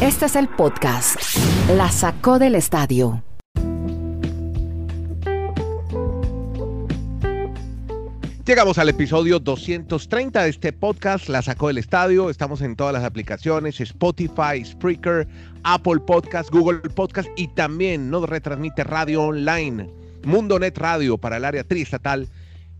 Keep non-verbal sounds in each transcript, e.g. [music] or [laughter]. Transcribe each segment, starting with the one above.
Este es el podcast. La sacó del estadio. Llegamos al episodio 230 de este podcast, La sacó del estadio. Estamos en todas las aplicaciones, Spotify, Spreaker, Apple Podcast, Google Podcast y también nos retransmite radio online, Mundo Net Radio para el área triestatal,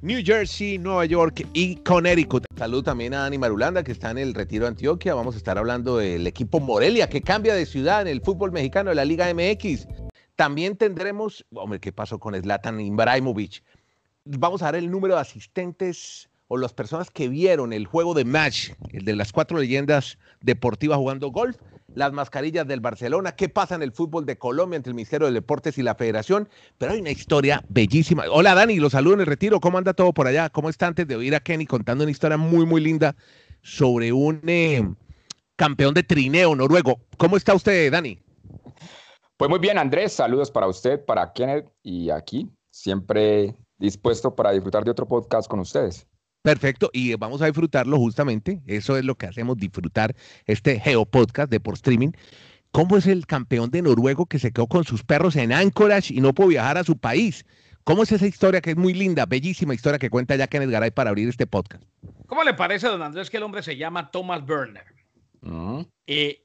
New Jersey, Nueva York y Connecticut. Salud también a Dani Marulanda que está en el Retiro de Antioquia. Vamos a estar hablando del equipo Morelia que cambia de ciudad en el fútbol mexicano de la Liga MX. También tendremos, hombre, ¿qué pasó con Zlatan Ibrahimovic? vamos a dar el número de asistentes o las personas que vieron el juego de match, el de las cuatro leyendas deportivas jugando golf, las mascarillas del Barcelona, qué pasa en el fútbol de Colombia entre el Ministerio de Deportes y la Federación, pero hay una historia bellísima. Hola Dani, los saludo en el retiro, ¿cómo anda todo por allá? ¿Cómo está antes de oír a Kenny contando una historia muy, muy linda sobre un eh, campeón de trineo noruego? ¿Cómo está usted, Dani? Pues muy bien, Andrés, saludos para usted, para Kenneth y aquí, siempre dispuesto para disfrutar de otro podcast con ustedes. Perfecto, y vamos a disfrutarlo justamente, eso es lo que hacemos, disfrutar este Geopodcast de por streaming. ¿Cómo es el campeón de noruego que se quedó con sus perros en Anchorage y no pudo viajar a su país? ¿Cómo es esa historia que es muy linda, bellísima historia que cuenta ya Kenneth Garay para abrir este podcast? ¿Cómo le parece, don Andrés, que el hombre se llama Thomas Berner? Mm. Eh,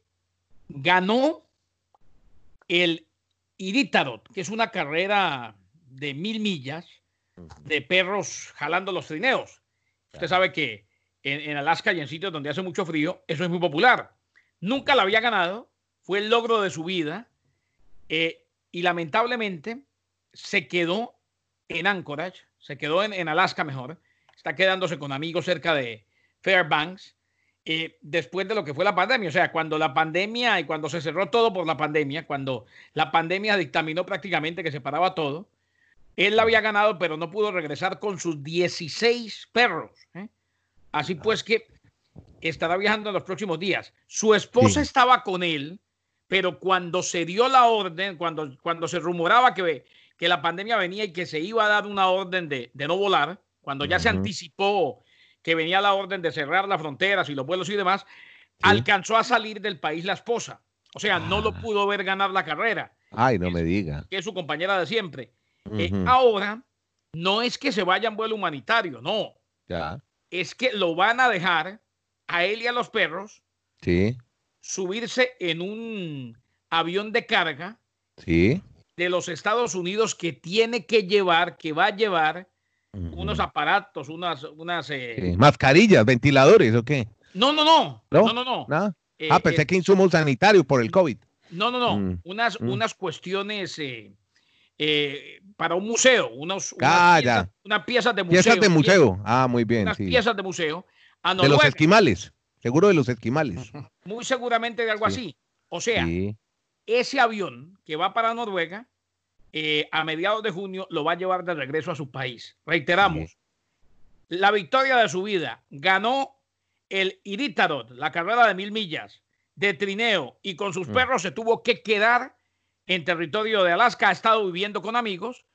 ganó el Iritarot, que es una carrera de mil millas, de perros jalando los trineos. Usted sabe que en, Alaska y en sitios donde hace mucho frío, eso es muy popular. Nunca la había ganado, fue el logro de su vida eh, y lamentablemente se quedó en Anchorage, se quedó en, Alaska mejor, está quedándose con amigos cerca de Fairbanks. Eh, después de lo que fue la pandemia, o sea, cuando la pandemia y cuando se cerró todo por la pandemia, cuando la pandemia dictaminó prácticamente que se paraba todo, él la había ganado, pero no pudo regresar con sus 16 perros. ¿eh? Así pues que estará viajando en los próximos días. Su esposa estaba con él, pero cuando se dio la orden, cuando, cuando se rumoraba que, que la pandemia venía y que se iba a dar una orden de, no volar, cuando ya se anticipó que venía la orden de cerrar las fronteras y los vuelos y demás, alcanzó a salir del país la esposa. O sea, no lo ah. pudo ver ganar la carrera. Ay, no me diga. Que es su compañera de siempre. Eh, ahora, no es que se vaya en vuelo humanitario, no. Ya. Es que lo van a dejar a él y a los perros sí. subirse en un avión de carga sí. de los Estados Unidos que tiene que llevar, que va a llevar unos aparatos, unas... unas eh, Mascarillas, ventiladores, ¿o qué? No, no, no. No, no, no. ah, eh, pensé que insumos sanitarios por el COVID. No, no, no. Mm, unas, mm. unas cuestiones eh, para un museo, unos, ah, unas, piezas, de museo. Piezas de museo, ah, muy bien. Unas piezas de museo. de los esquimales, seguro de los esquimales. [laughs] Muy seguramente de algo así. O sea, ese avión que va para Noruega, eh, a mediados de junio lo va a llevar de regreso a su país. Reiteramos, la victoria de su vida ganó el Iritarot, la carrera de mil millas de trineo, y con sus mm. perros se tuvo que quedar en territorio de Alaska, ha estado viviendo con amigos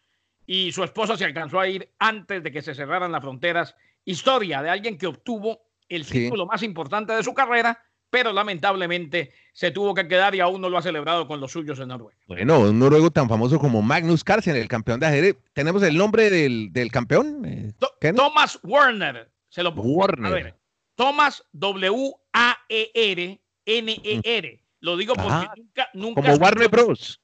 y su esposa se alcanzó a ir antes de que se cerraran las fronteras. Historia de alguien que obtuvo el título más importante de su carrera, pero lamentablemente se tuvo que quedar y aún no lo ha celebrado con los suyos en Noruega. Bueno, un noruego tan famoso como Magnus Carlsen, el campeón de ajedrez. ¿Tenemos el nombre del, campeón? Eh, Thomas Werner. Se lo Warner. A ver, Thomas W-A-E-R-N-E-R. Lo digo porque nunca, nunca. Como Warner Bros.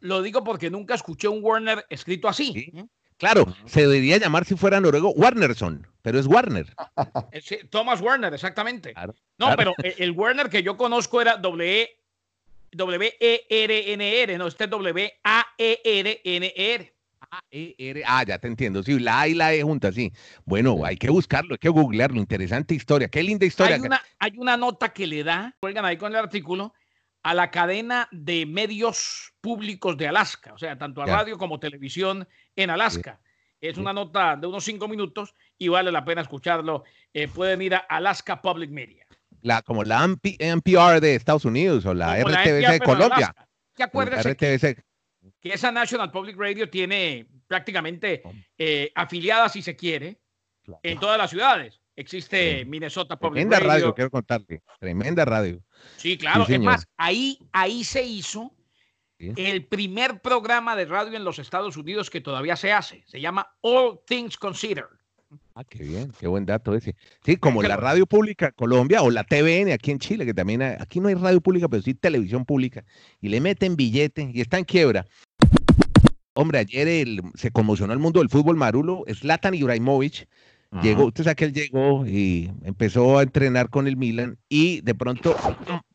Lo digo porque nunca escuché un Warner escrito así. Claro, se debería llamar si fuera noruego Warnerson, pero es Warner. [laughs] Eh, Thomas Warner, exactamente. no, pero el Warner que yo conozco era W, W E R N R, no, este es W A E R N R. E R, ah, ya te entiendo, sí, la A y la E juntas, sí. Bueno, hay que buscarlo, hay que googlearlo, interesante historia, qué linda historia. Hay una, hay una nota que le da, cuelgan ahí con el artículo, a la cadena de medios públicos de Alaska, o sea, tanto a radio como televisión en Alaska. Es una nota de unos cinco minutos y vale la pena escucharlo. Eh, pueden ir a Alaska Public Media. La, como la NPR de Estados Unidos o la RTBC de Colombia. ¿Qué acuérdese que esa National Public Radio tiene prácticamente eh, afiliadas, si se quiere, en todas las ciudades. existe Minnesota Public Tremenda radio. quiero contarte. Tremenda radio. Sí, claro. es más, ahí, ahí se hizo el primer programa de radio en los Estados Unidos que todavía se hace. Se llama All Things Considered. Ah, qué bien, qué buen dato ese. Sí, como la radio pública Colombia o la TVN aquí en Chile, que también aquí no hay radio pública, pero sí televisión pública, y le meten billete y está en quiebra. Hombre, ayer se conmocionó el mundo del fútbol marulo. Zlatan Ibrahimovic llegó, usted sabe que él llegó y empezó a entrenar con el Milan y de pronto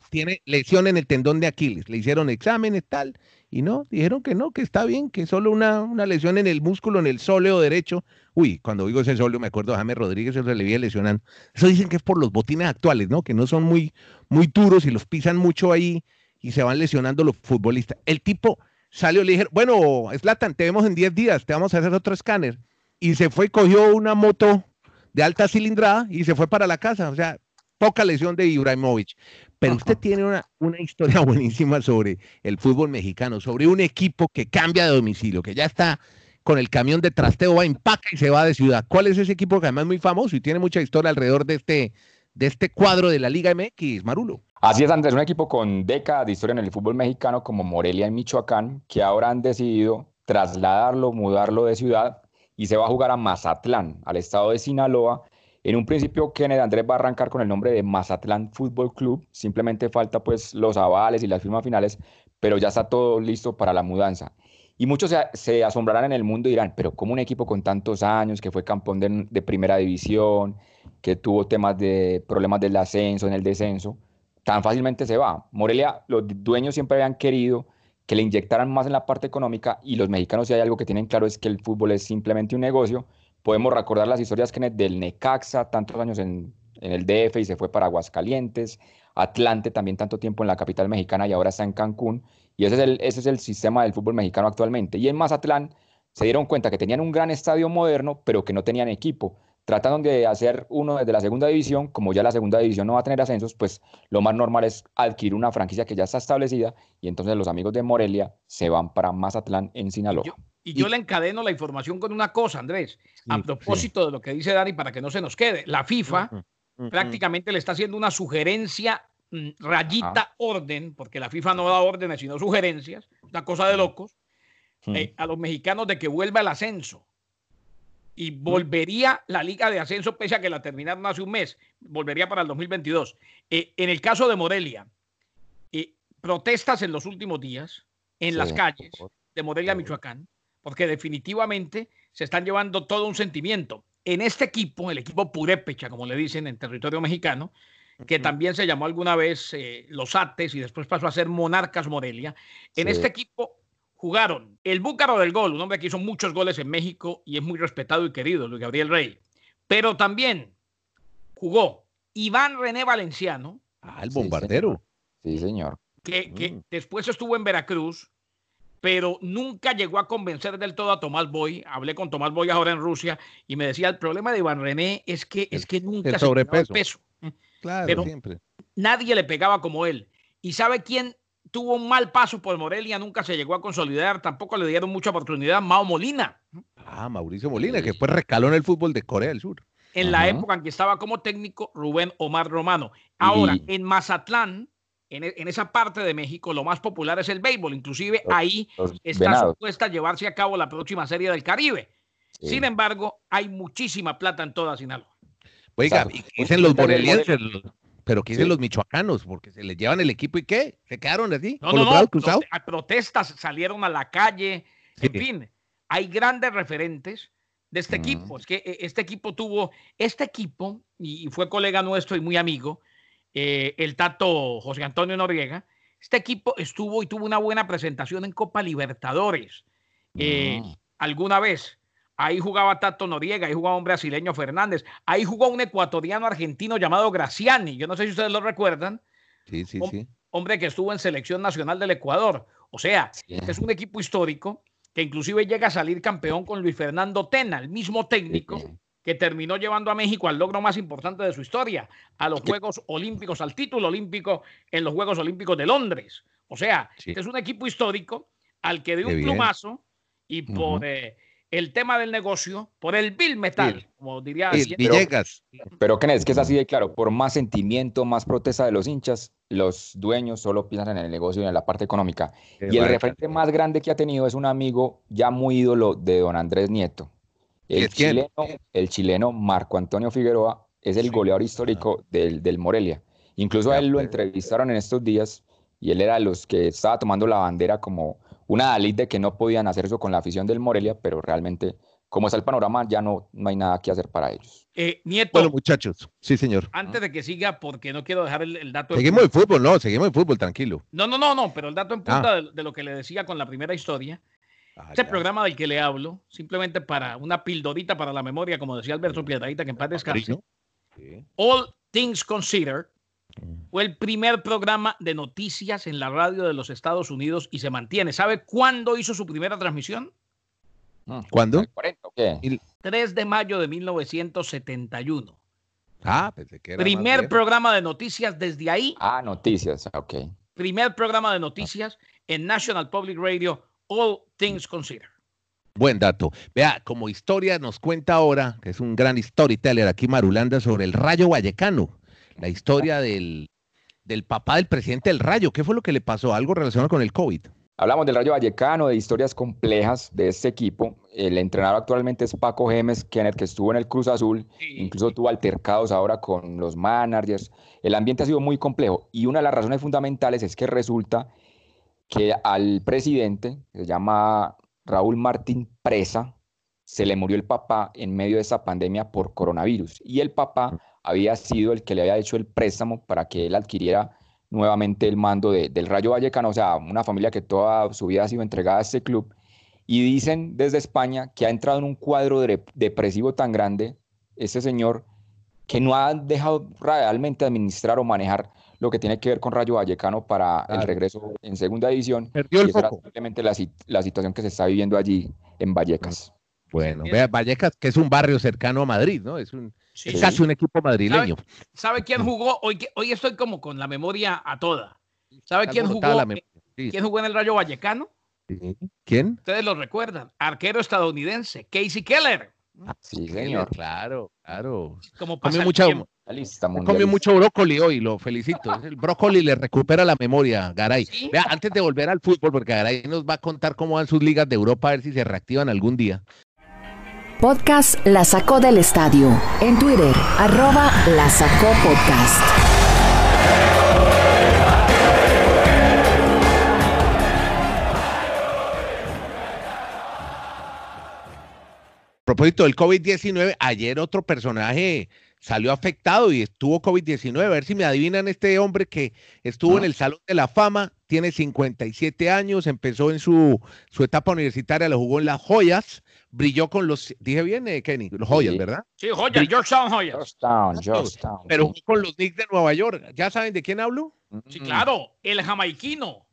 tiene lesión en el tendón de Aquiles. Le hicieron exámenes, tal, y no, dijeron que no, que está bien, que solo una, una lesión en el músculo, en el sóleo derecho. Uy, cuando digo ese sóleo me acuerdo de James Rodríguez, se le vi lesionando. Eso dicen que es por los botines actuales, ¿no? Que no son muy, muy duros y los pisan mucho ahí y se van lesionando los futbolistas. El tipo salió, le dijeron, bueno, Slatan, te vemos en 10 días, te vamos a hacer otro escáner. Y se fue y cogió una moto de alta cilindrada y se fue para la casa. O sea, poca lesión de Ibrahimovic. Pero usted tiene una, una historia [laughs] buenísima sobre el fútbol mexicano, sobre un equipo que cambia de domicilio, que ya está con el camión de trasteo, va, empaca y se va de ciudad. ¿Cuál es ese equipo que además es muy famoso y tiene mucha historia alrededor de este, de este cuadro de la Liga MX, Marulo? Así es, Andrés, un equipo con décadas de historia en el fútbol mexicano como Morelia en Michoacán, que ahora han decidido trasladarlo, mudarlo de ciudad y se va a jugar a Mazatlán, al estado de Sinaloa. En un principio, Kenneth Andrés va a arrancar con el nombre de Mazatlán Fútbol Club. Simplemente falta pues los avales y las firmas finales, pero ya está todo listo para la mudanza. Y muchos se, asombrarán en el mundo y dirán, pero ¿cómo un equipo con tantos años, que fue campeón de, primera división, que tuvo temas de problemas del ascenso, en el descenso, tan fácilmente se va. Morelia, los dueños siempre habían querido que le inyectaran más en la parte económica y los mexicanos si hay algo que tienen claro es que el fútbol es simplemente un negocio. Podemos recordar las historias del Necaxa, tantos años en, el DF y se fue para Aguascalientes, Atlante también tanto tiempo en la capital mexicana y ahora está en Cancún. Y ese es el, ese es el sistema del fútbol mexicano actualmente. Y en Mazatlán se dieron cuenta que tenían un gran estadio moderno, pero que no tenían equipo tratan de hacer uno desde la segunda división, como ya la segunda división no va a tener ascensos, pues lo más normal es adquirir una franquicia que ya está establecida y entonces los amigos de Morelia se van para Mazatlán en Sinaloa. y yo le encadeno la información con una cosa, Andrés, a propósito de lo que dice Dani para que no se nos quede. La FIFA prácticamente le está haciendo una sugerencia mm, rayita orden, porque la FIFA no da órdenes sino sugerencias, una cosa de locos, eh, a los mexicanos de que vuelva el ascenso. Y volvería la liga de ascenso pese a que la terminaron hace un mes, volvería para el 2022. Eh, en el caso de Morelia, eh, protestas en los últimos días en las calles de Morelia, Michoacán, porque definitivamente se están llevando todo un sentimiento. En este equipo, el equipo Purépecha, como le dicen en territorio mexicano, que también se llamó alguna vez eh, Los Ates y después pasó a ser Monarcas Morelia, en este equipo jugaron el Búcaro del Gol, un hombre que hizo muchos goles en México y es muy respetado y querido, Luis Gabriel Rey. Pero también jugó Iván René Valenciano. Ah, el bombardero. Sí, señor. Que, mm. después estuvo en Veracruz, pero nunca llegó a convencer del todo a Tomás Boy. Hablé con Tomás Boy ahora en Rusia y me decía, el problema de Iván René es que, es que nunca el sobrepeso. el peso. Claro, pero siempre. Nadie le pegaba como él. ¿Y sabe quién tuvo un mal paso por Morelia, nunca se llegó a consolidar, tampoco le dieron mucha oportunidad. Mao Molina. Ah, Mauricio Molina, que fue rescaló en el fútbol de Corea del Sur. En la época en que estaba como técnico Rubén Omar Romano. Ahora, en Mazatlán, e, en, esa parte de México, lo más popular es el béisbol. Inclusive ahí está supuesta a llevarse a cabo la próxima serie del Caribe. Sin embargo, hay muchísima plata en toda Sinaloa. Oiga, dicen los morelienses, pero ¿qué dicen los michoacanos? Porque se les llevan el equipo y ¿qué? ¿Se quedaron así? No, no, no. protestas salieron a la calle. En fin, hay grandes referentes de este equipo. Es que eh, este equipo tuvo, este equipo, y fue colega nuestro y muy amigo, eh, el tato José Antonio Noriega, este equipo estuvo y tuvo una buena presentación en Copa Libertadores eh, mm. alguna vez. Ahí jugaba Tato Noriega, ahí jugaba un brasileño Fernández, ahí jugó un ecuatoriano argentino llamado Graciani. Yo no sé si ustedes lo recuerdan. Sí, sí, sí. Hombre que estuvo en selección nacional del Ecuador. O sea, es un equipo histórico que inclusive llega a salir campeón con Luis Fernando Tena, el mismo técnico que terminó llevando a México al logro más importante de su historia, a los Juegos Olímpicos, al título olímpico en los Juegos Olímpicos de Londres. O sea, es un equipo histórico al que de un plumazo y por el tema del negocio por el bill metal, como diría Villegas. Pero, ¿qué es que es así de claro, por más sentimiento, más protesta de los hinchas, los dueños solo piensan en el negocio y en la parte económica. y el referente más grande que ha tenido es un amigo ya muy ídolo de don Andrés Nieto. El, chileno, el chileno Marco Antonio Figueroa es el goleador histórico del, del Morelia. Incluso a él lo entrevistaron en estos días y él era de los que estaba tomando la bandera como una Dalit de que no podían hacer eso con la afición del Morelia, pero realmente, como está el panorama, ya no, no hay nada que hacer para ellos. Eh, Nieto. Bueno, muchachos, sí, señor. Antes de que siga, porque no quiero dejar el, dato. Seguimos el fútbol, no, seguimos el fútbol, tranquilo. No, no, no, no, pero el dato en punta ah. de, lo que le decía con la primera historia. Ah, este programa del que le hablo, simplemente para una pildorita para la memoria, como decía Alberto Piedradita, que en paz descanse. All Things Considered fue el primer programa de noticias en la radio de los Estados Unidos y se mantiene. ¿Sabe cuándo hizo su primera transmisión? Ah, ¿Cuándo? El 3 de mayo de 1971. Ah, pensé que era Primer programa de noticias desde ahí. Ah, noticias, ok. Primer programa de noticias en National Public Radio, All Things Considered. Buen dato. Vea, como historia nos cuenta ahora, que es un gran storyteller aquí Marulanda, sobre el Rayo Vallecano la historia del, del papá del presidente del Rayo. ¿Qué fue lo que le pasó? Algo relacionado con el COVID. Hablamos del Rayo Vallecano, de historias complejas de este equipo. El entrenador actualmente es Paco Gemes, Kenneth, que estuvo en el Cruz Azul, incluso tuvo altercados ahora con los managers. El ambiente ha sido muy complejo y una de las razones fundamentales es que resulta que al presidente, que se llama Raúl Martín Presa, se le murió el papá en medio de esa pandemia por coronavirus. Y el papá había sido el que le había hecho el préstamo para que él adquiriera nuevamente el mando del Rayo Vallecano, o sea, una familia que toda su vida ha sido entregada a este club. Y dicen desde España que ha entrado en un cuadro depresivo tan grande ese señor que no ha dejado realmente administrar o manejar lo que tiene que ver con Rayo Vallecano para el regreso en segunda división. Perdió el simplemente la, la, situación que se está viviendo allí en Vallecas. Bueno, vea, Vallecas, que es un barrio cercano a Madrid, ¿no? Es un, es casi un equipo madrileño. ¿Sabe, quién jugó? Hoy, hoy estoy como con la memoria a toda. ¿Sabe quién jugó, quién jugó en el Rayo Vallecano? ¿Quién? Ustedes lo recuerdan. Arquero estadounidense, Casey Keller. Ah, sí, señor. Claro, claro. Como comió, mucha, comió mucho brócoli hoy, lo felicito. El brócoli le recupera la memoria, Garay. Vea, antes de volver al fútbol, porque Garay nos va a contar cómo van sus ligas de Europa, a ver si se reactivan algún día. Podcast La Sacó del Estadio. En Twitter, arroba La Sacó Podcast. Propósito del COVID-19, ayer otro personaje salió afectado y estuvo COVID-19. A ver si me adivinan este hombre que estuvo en el Salón de la Fama, tiene 57 años, empezó en su, su etapa universitaria, lo jugó en las joyas, brilló con los, dije bien, eh, Kenny, los Joyas, ¿verdad? Sí, Joyas, Georgetown Joyas. Georgetown, Georgetown. Pero con los Knicks de Nueva York. ¿Ya saben de quién hablo? Sí, claro, el jamaiquino.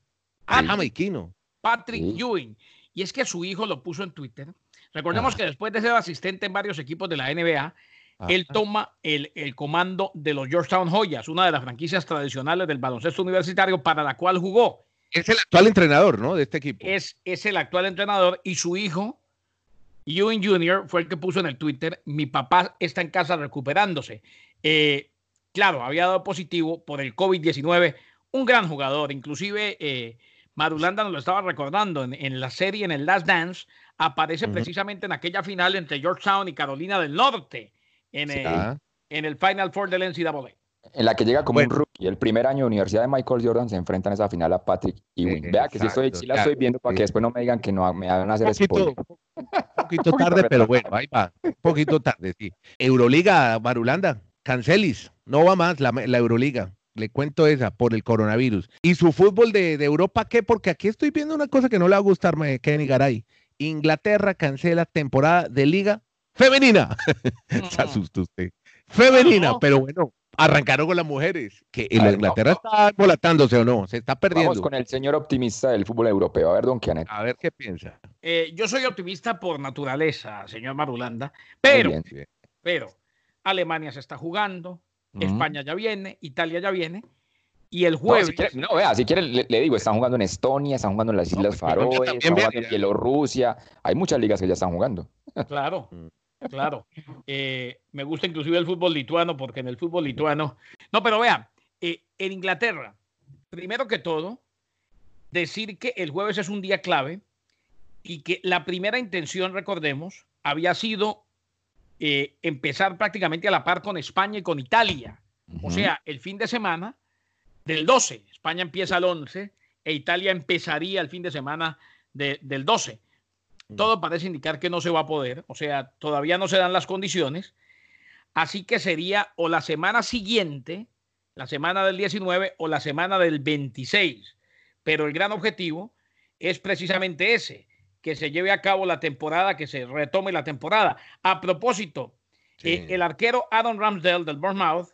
Ah, jamaiquino. Patrick Ewing. Y es que su hijo lo puso en Twitter. Recordemos ah. que después de ser asistente en varios equipos de la NBA, él toma el, el, comando de los Georgetown Joyas, una de las franquicias tradicionales del baloncesto universitario para la cual jugó. Es el actual entrenador, ¿no? De este equipo. Es, es el actual entrenador y su hijo Ewing Jr. fue el que puso en el Twitter, mi papá está en casa recuperándose. Eh, claro, había dado positivo por el COVID-19, un gran jugador, inclusive eh, Marulanda nos lo estaba recordando en, la serie, en el Last Dance, aparece precisamente en aquella final entre Georgetown y Carolina del Norte, en, en el Final Four del NCAA en la que llega como un rookie. El primer año de Universidad de Michael Jordan se enfrentan en esa final a Patrick y Vea que sí, estoy, la estoy viendo para que después no me digan que no me van a hacer spoiler. Un poquito [laughs] tarde, pero bueno, ahí va. Un poquito tarde, sí. Euroliga, Barulanda, cancelis. No va más la, Euroliga. Le cuento esa por el coronavirus. ¿Y su fútbol de, Europa qué? Porque aquí estoy viendo una cosa que no le va a gustar, Kenny Garay. Inglaterra cancela temporada de liga femenina. [laughs] se asustó usted. Femenina, pero bueno, arrancaron con las mujeres, que en Inglaterra está volatándose o no, se está perdiendo. Vamos con el señor optimista del fútbol europeo. A ver, don Kianet. A ver qué piensa. Eh, yo soy optimista por naturaleza, señor Marulanda, pero, pero Alemania se está jugando, España ya viene, Italia ya viene, Y el jueves. No, vea, si quiere, le, digo, están jugando en Estonia, están jugando en las Islas Faroe, están jugando en Bielorrusia. Hay muchas ligas que ya están jugando. [laughs] Claro, mm. claro. Eh, me gusta inclusive el fútbol lituano, porque en el fútbol lituano. No, pero vea, eh, en Inglaterra, primero que todo, decir que el jueves es un día clave y que la primera intención, recordemos, había sido eh, empezar prácticamente a la par con España y con Italia. O sea, el fin de semana del 12. España empieza el 11 e Italia empezaría el fin de semana del 12. Mm. Todo parece indicar que no se va a poder, o sea, todavía no se dan las condiciones. Así que sería o la semana siguiente, la semana del 19 o la semana del 26. Pero el gran objetivo es precisamente ese, que se lleve a cabo la temporada, que se retome la temporada. A propósito, eh, el arquero Adam Ramsdale del Bournemouth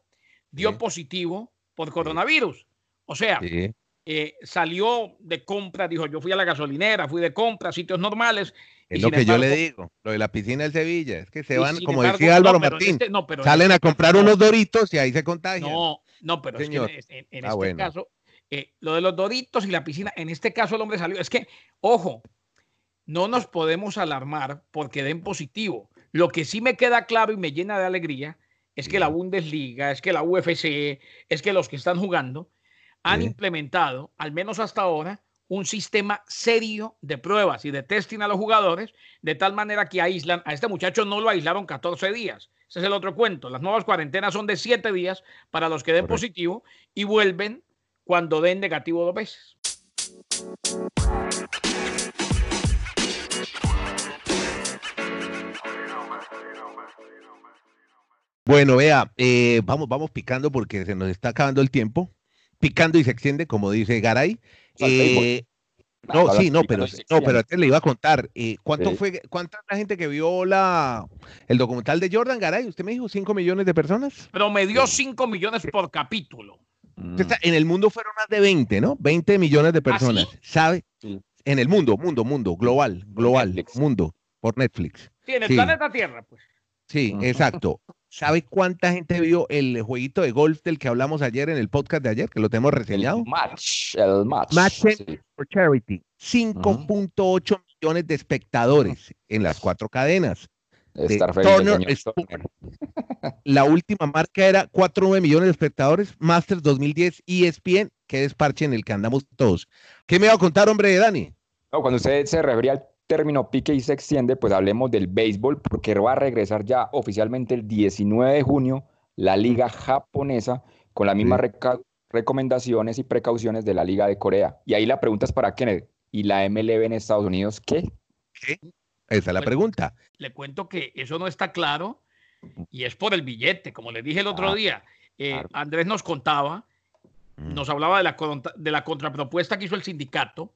dio positivo por coronavirus. O sea, eh, salió de compra, dijo, yo fui a la gasolinera, fui de compra, sitios normales. Es lo que yo le digo, lo de la piscina del Sevilla, es que se van, como decía Álvaro Martín, este, salen a comprar unos doritos y ahí se contagian. No, no, pero es que en, ah, este caso, eh, lo de los doritos y la piscina, en este caso el hombre salió, es que, ojo, no nos podemos alarmar porque den positivo. Lo que sí me queda claro y me llena de alegría es que la Bundesliga, es que la UFC, es que los que están jugando han implementado, al menos hasta ahora, un sistema serio de pruebas y de testing a los jugadores, de tal manera que aíslan, a este muchacho no lo aislaron 14 días. Ese es el otro cuento. Las nuevas cuarentenas son de 7 días para los que den positivo y vuelven cuando den negativo dos veces. Bueno, vea, eh, vamos, vamos picando porque se nos está acabando el tiempo. Picando y se extiende, como dice Garay. Eh, no, sí, no, pero, no, pero antes le iba a contar. Eh, ¿Cuánto fue, cuánta la gente que vio la, el documental de Jordan Garay? Usted me dijo 5 millones de personas. Pero me dio 5 millones por capítulo. En el mundo fueron más de 20, ¿no? 20 millones de ¿Ah, personas. ¿Sabe? En el mundo, mundo, mundo, global, global, mundo, por Netflix. Sí, en el planeta Tierra, pues. Sí, exacto. ¿Sabe cuánta gente vio el jueguito de golf del que hablamos ayer en el podcast de ayer, que lo tenemos reseñado? El match, el match. Match for Charity. 5.8 millones de espectadores en las cuatro cadenas. La última marca era 4 millones de espectadores, Masters 2010, ESPN, que desparche en el que andamos todos. ¿Qué me va a contar, hombre, Dani? No, cuando usted se refería al término pique y se extiende, pues hablemos del béisbol, porque va a regresar ya oficialmente el 19 de junio la liga japonesa con las mismas recomendaciones y precauciones de la liga de Corea. Y ahí la pregunta es para Kenneth. ¿Y la MLB en Estados Unidos qué? ¿Qué? Esa es la pregunta. Le cuento que eso no está claro y es por el billete. Como le dije el otro ah, día, eh, Andrés nos contaba, mm. nos hablaba de la, de la contrapropuesta que hizo el sindicato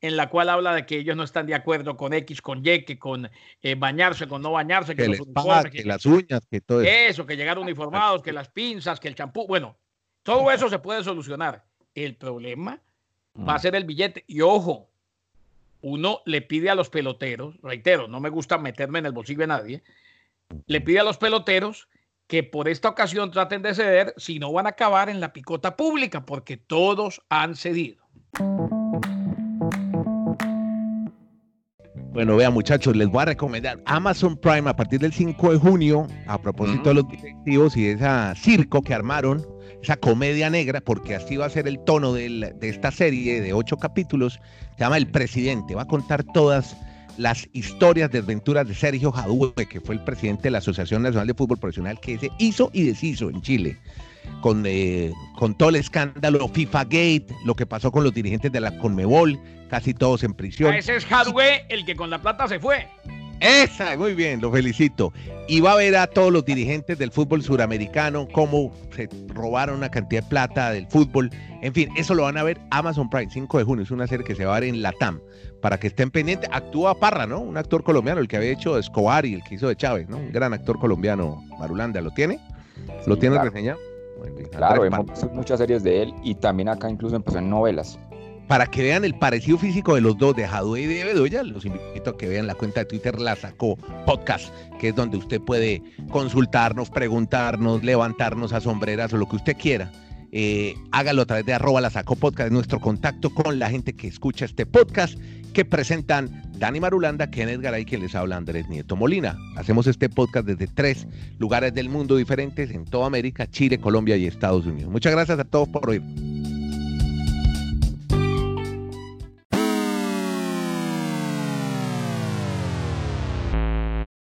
en la cual habla de que ellos no están de acuerdo con X, con Y, que con eh, bañarse, con no bañarse, que, los uniformes, que, las uñas, que todo eso. Eso, que llegar uniformados, que las pinzas, que el champú. Bueno, todo eso se puede solucionar. El problema va a mm. ser el billete. Y ojo, uno le pide a los peloteros, reitero, no me gusta meterme en el bolsillo de nadie, le pide a los peloteros que por esta ocasión traten de ceder, si no van a acabar en la picota pública, porque todos han cedido. Bueno, vean muchachos, les voy a recomendar Amazon Prime a partir del 5 de junio, a propósito de los directivos y de esa circo que armaron, esa comedia negra, porque así va a ser el tono de esta serie de ocho capítulos, se llama El Presidente, va a contar todas las historias de aventuras de Sergio Jadue, que fue el presidente de la Asociación Nacional de Fútbol Profesional, que se hizo y deshizo en Chile con, eh, con todo el escándalo FIFA Gate, lo que pasó con los dirigentes de la Conmebol, casi todos en prisión. Ah, ese es Hadwe, el que con la plata se fue. Esa, muy bien, lo felicito. Y va a ver a todos los dirigentes del fútbol suramericano, cómo se robaron una cantidad de plata del fútbol. En fin, eso lo van a ver Amazon Prime, 5 de junio. Es una serie que se va a ver en Latam. Para que estén pendientes, actúa Parra, ¿no? Un actor colombiano, el que había hecho Escobar y el que hizo de Chávez, ¿no? Un gran actor colombiano, Marulanda. ¿Lo tiene? ¿Lo tiene reseñado? Claro, vemos muchas series de él y también acá incluso empezó en novelas. Para que vean el parecido físico de los dos, de Jadue y de Bedoya, los invito a que vean la cuenta de Twitter La Sacó Podcast, que es donde usted puede consultarnos, preguntarnos, levantarnos a sombreras o lo que usted quiera eh, hágalo a través de arroba la sacó podcast, nuestro contacto con la gente que escucha este podcast que presentan Dani Marulanda, Kenneth Garay, quien les habla Andrés Nieto Molina. Hacemos este podcast desde tres lugares del mundo diferentes en toda América, Chile, Colombia y Estados Unidos. Muchas gracias a todos por oír.